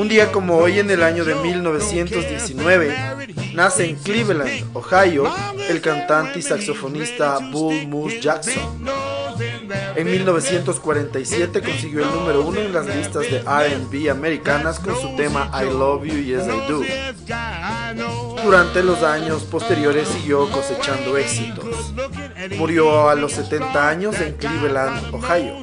Un día como hoy en el año de 1919, nace en Cleveland, Ohio, el cantante y saxofonista Bull Moose Jackson. En 1947 consiguió el número uno en las listas de RB americanas con su tema I Love You Yes I Do. Durante los años posteriores siguió cosechando éxitos. Murió a los 70 años en Cleveland, Ohio.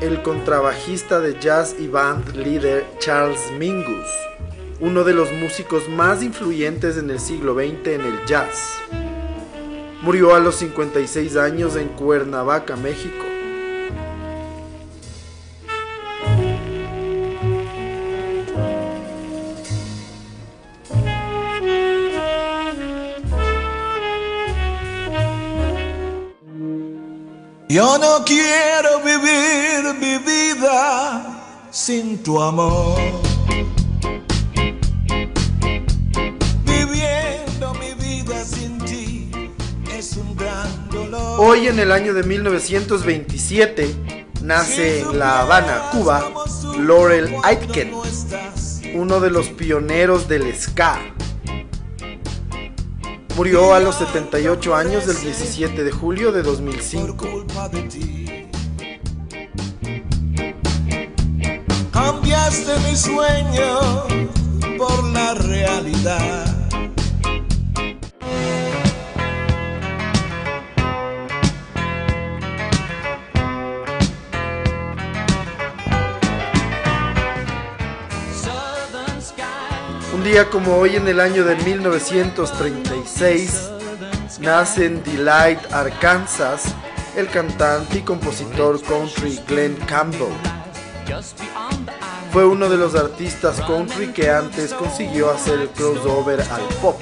el contrabajista de jazz y band líder Charles Mingus, uno de los músicos más influyentes en el siglo XX en el jazz. Murió a los 56 años en Cuernavaca, México. Yo no quiero vivir mi vida sin tu amor. Viviendo mi vida sin ti es un gran dolor. Hoy en el año de 1927 nace en La Habana, Cuba, Laurel Aitken, uno de los pioneros del ska. Murió a los 78 años del 17 de julio de 2005. Cambiaste mi sueño por la realidad. Como hoy en el año de 1936 nace en Delight, Arkansas, el cantante y compositor country Glenn Campbell. Fue uno de los artistas country que antes consiguió hacer el crossover al pop.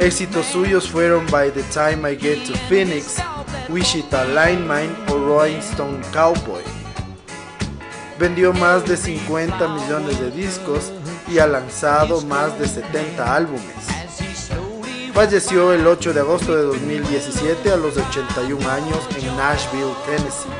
Éxitos suyos fueron By the Time I Get to Phoenix, Wichita Lineman o Rolling Stone Cowboy. Vendió más de 50 millones de discos y ha lanzado más de 70 álbumes. Falleció el 8 de agosto de 2017 a los 81 años en Nashville, Tennessee.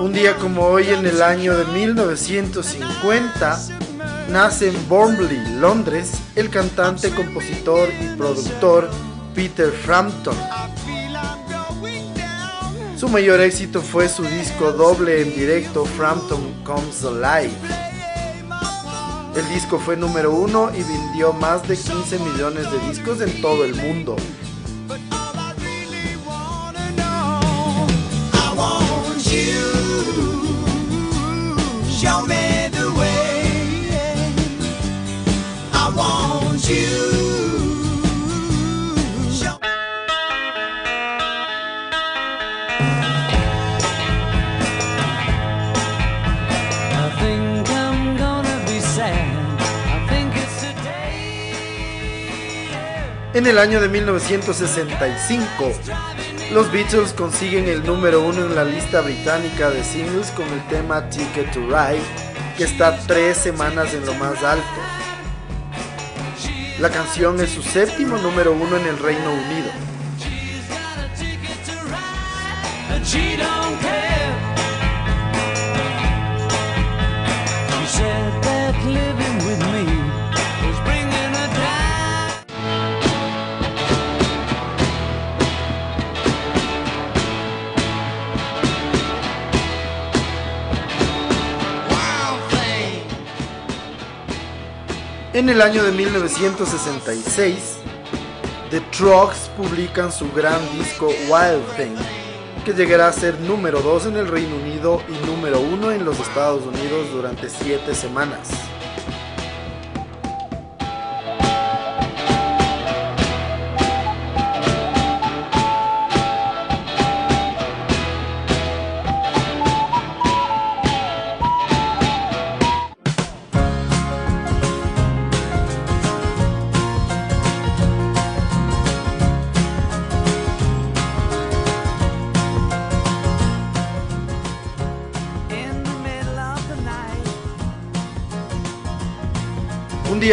Un día como hoy en el año de 1950 nace en Bournemouth, Londres, el cantante, compositor y productor Peter Frampton. Su mayor éxito fue su disco doble en directo Frampton Comes Alive. El disco fue número uno y vendió más de 15 millones de discos en todo el mundo. En el año de 1965, los Beatles consiguen el número uno en la lista británica de singles con el tema Ticket to Ride, que está tres semanas en lo más alto. La canción es su séptimo número uno en el Reino Unido. En el año de 1966, The Trucks publican su gran disco Wild Thing, que llegará a ser número 2 en el Reino Unido y número 1 en los Estados Unidos durante 7 semanas.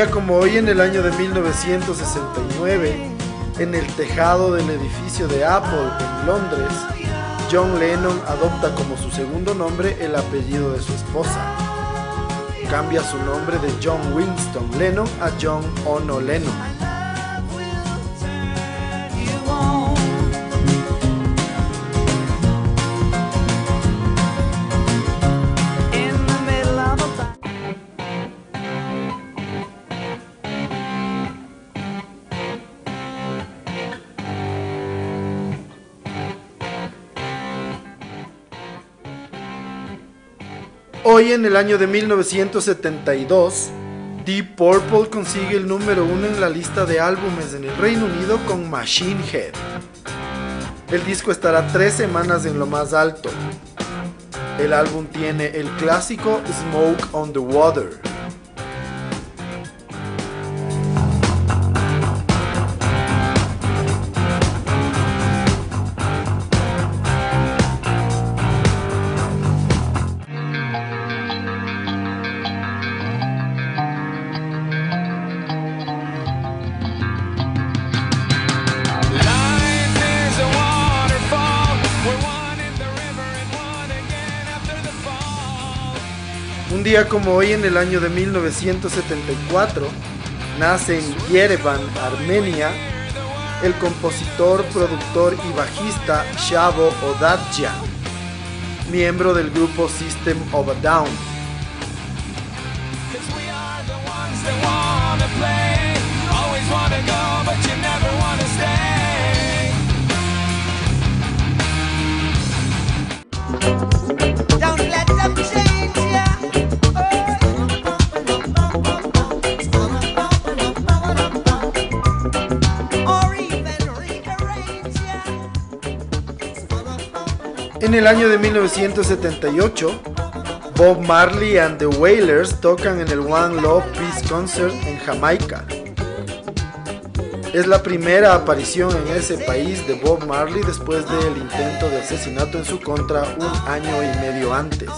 Como hoy en el año de 1969, en el tejado del edificio de Apple en Londres, John Lennon adopta como su segundo nombre el apellido de su esposa. Cambia su nombre de John Winston Lennon a John Ono Lennon. Hoy en el año de 1972, Deep Purple consigue el número uno en la lista de álbumes en el Reino Unido con Machine Head. El disco estará tres semanas en lo más alto. El álbum tiene el clásico Smoke on the Water. Día como hoy en el año de 1974, nace en Yerevan, Armenia, el compositor, productor y bajista Shavo Odadjian, miembro del grupo System of a Down. En el año de 1978, Bob Marley and the Wailers tocan en el One Love Peace Concert en Jamaica. Es la primera aparición en ese país de Bob Marley después del intento de asesinato en su contra un año y medio antes.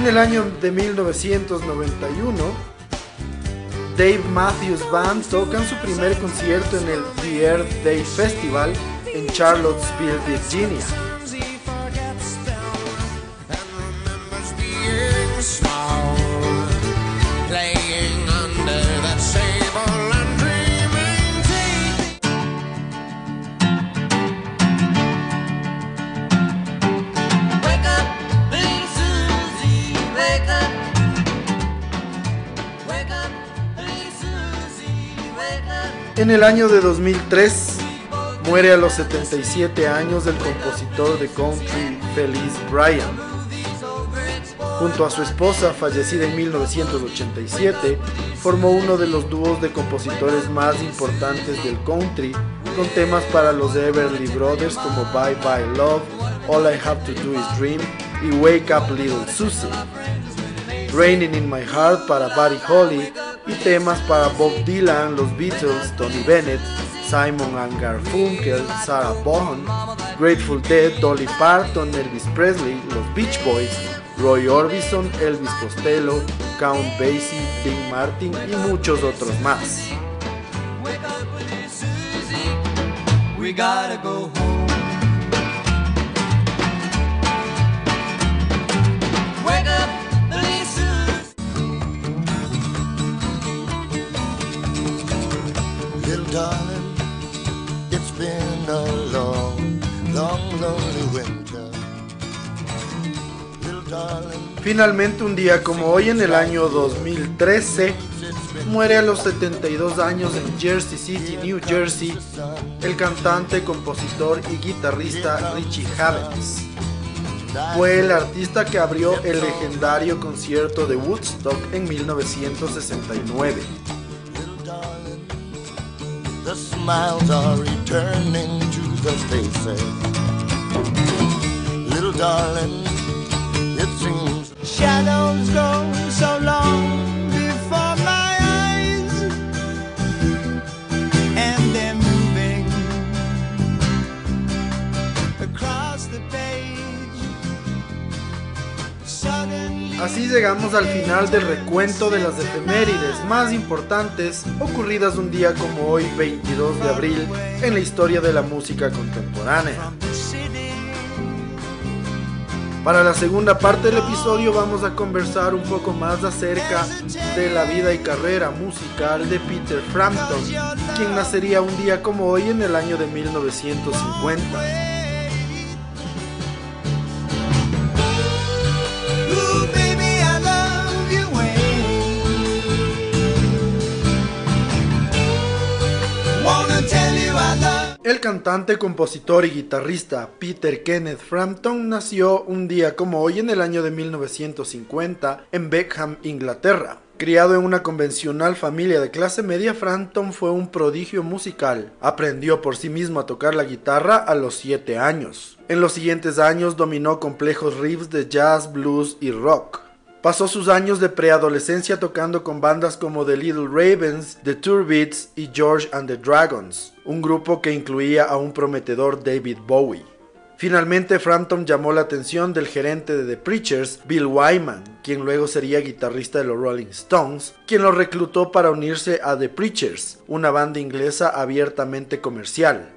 En el año de 1991, Dave Matthews Band tocan su primer concierto en el The Earth Day Festival en Charlottesville, Virginia. En el año de 2003 muere a los 77 años el compositor de country Feliz Bryan. Junto a su esposa, fallecida en 1987, formó uno de los dúos de compositores más importantes del country con temas para los Everly Brothers como Bye Bye Love, All I Have to Do Is Dream y Wake Up Little Susie. Raining in My Heart para Buddy Holly y temas para Bob Dylan, los Beatles, Tony Bennett, Simon and Garfunkel, Sarah Vaughan, Grateful Dead, Dolly Parton, Elvis Presley, los Beach Boys, Roy Orbison, Elvis Costello, Count Basie, Dean Martin y muchos otros más. Finalmente un día como hoy en el año 2013 muere a los 72 años en Jersey City, New Jersey, el cantante, compositor y guitarrista Richie Havens. Fue el artista que abrió el legendario concierto de Woodstock en 1969. Shadows go so long before my eyes, and they're moving across the page. Suddenly. Así llegamos al final del recuento de las efemérides más importantes ocurridas un día como hoy 22 de abril en la historia de la música contemporánea. Para la segunda parte del episodio vamos a conversar un poco más acerca de la vida y carrera musical de Peter Frampton, quien nacería un día como hoy en el año de 1950. El cantante, compositor y guitarrista Peter Kenneth Frampton nació un día como hoy en el año de 1950 en Beckham, Inglaterra. Criado en una convencional familia de clase media, Frampton fue un prodigio musical. Aprendió por sí mismo a tocar la guitarra a los 7 años. En los siguientes años dominó complejos riffs de jazz, blues y rock. Pasó sus años de preadolescencia tocando con bandas como The Little Ravens, The Turbids y George and the Dragons, un grupo que incluía a un prometedor David Bowie. Finalmente, Frampton llamó la atención del gerente de The Preachers, Bill Wyman, quien luego sería guitarrista de los Rolling Stones, quien lo reclutó para unirse a The Preachers, una banda inglesa abiertamente comercial.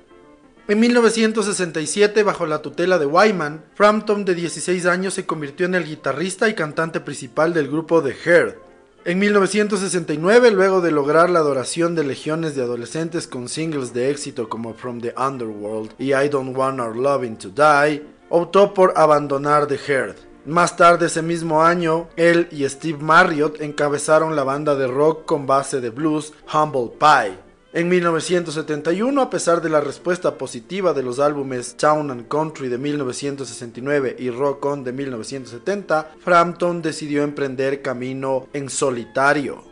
En 1967, bajo la tutela de Wyman, Frampton de 16 años se convirtió en el guitarrista y cantante principal del grupo The Heard. En 1969, luego de lograr la adoración de legiones de adolescentes con singles de éxito como From the Underworld y I Don't Want Our Loving to Die, optó por abandonar The Heard. Más tarde ese mismo año, él y Steve Marriott encabezaron la banda de rock con base de blues Humble Pie. En 1971, a pesar de la respuesta positiva de los álbumes Town and Country de 1969 y Rock On de 1970, Frampton decidió emprender camino en solitario.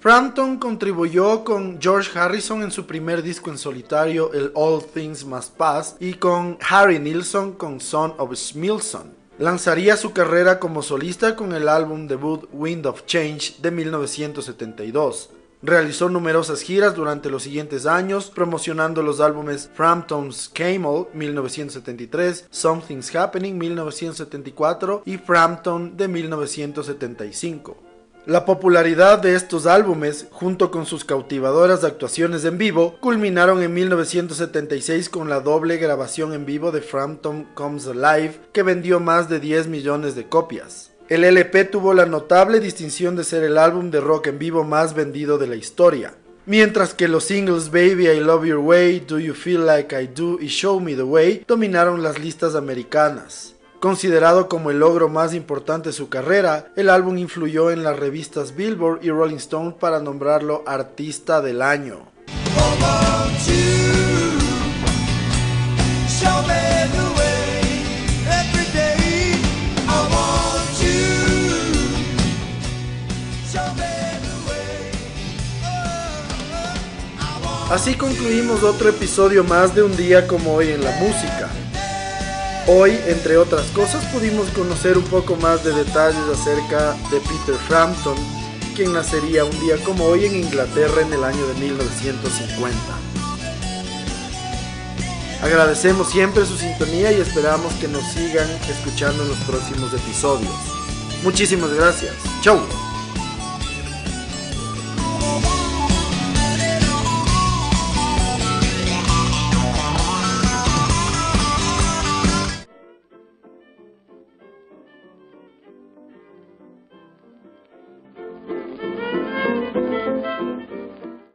Frampton contribuyó con George Harrison en su primer disco en solitario, el All Things Must Pass, y con Harry Nilsson con Son of Smilson. Lanzaría su carrera como solista con el álbum debut Wind of Change de 1972. Realizó numerosas giras durante los siguientes años, promocionando los álbumes Frampton's Camel 1973, Something's Happening 1974 y Frampton de 1975. La popularidad de estos álbumes, junto con sus cautivadoras actuaciones en vivo, culminaron en 1976 con la doble grabación en vivo de Frampton Comes Alive, que vendió más de 10 millones de copias. El LP tuvo la notable distinción de ser el álbum de rock en vivo más vendido de la historia. Mientras que los singles Baby I Love Your Way, Do You Feel Like I Do y Show Me the Way dominaron las listas americanas. Considerado como el logro más importante de su carrera, el álbum influyó en las revistas Billboard y Rolling Stone para nombrarlo Artista del Año. Oh, I want Así concluimos otro episodio más de un día como hoy en la música. Hoy, entre otras cosas, pudimos conocer un poco más de detalles acerca de Peter Frampton, quien nacería un día como hoy en Inglaterra en el año de 1950. Agradecemos siempre su sintonía y esperamos que nos sigan escuchando en los próximos episodios. Muchísimas gracias. Chau.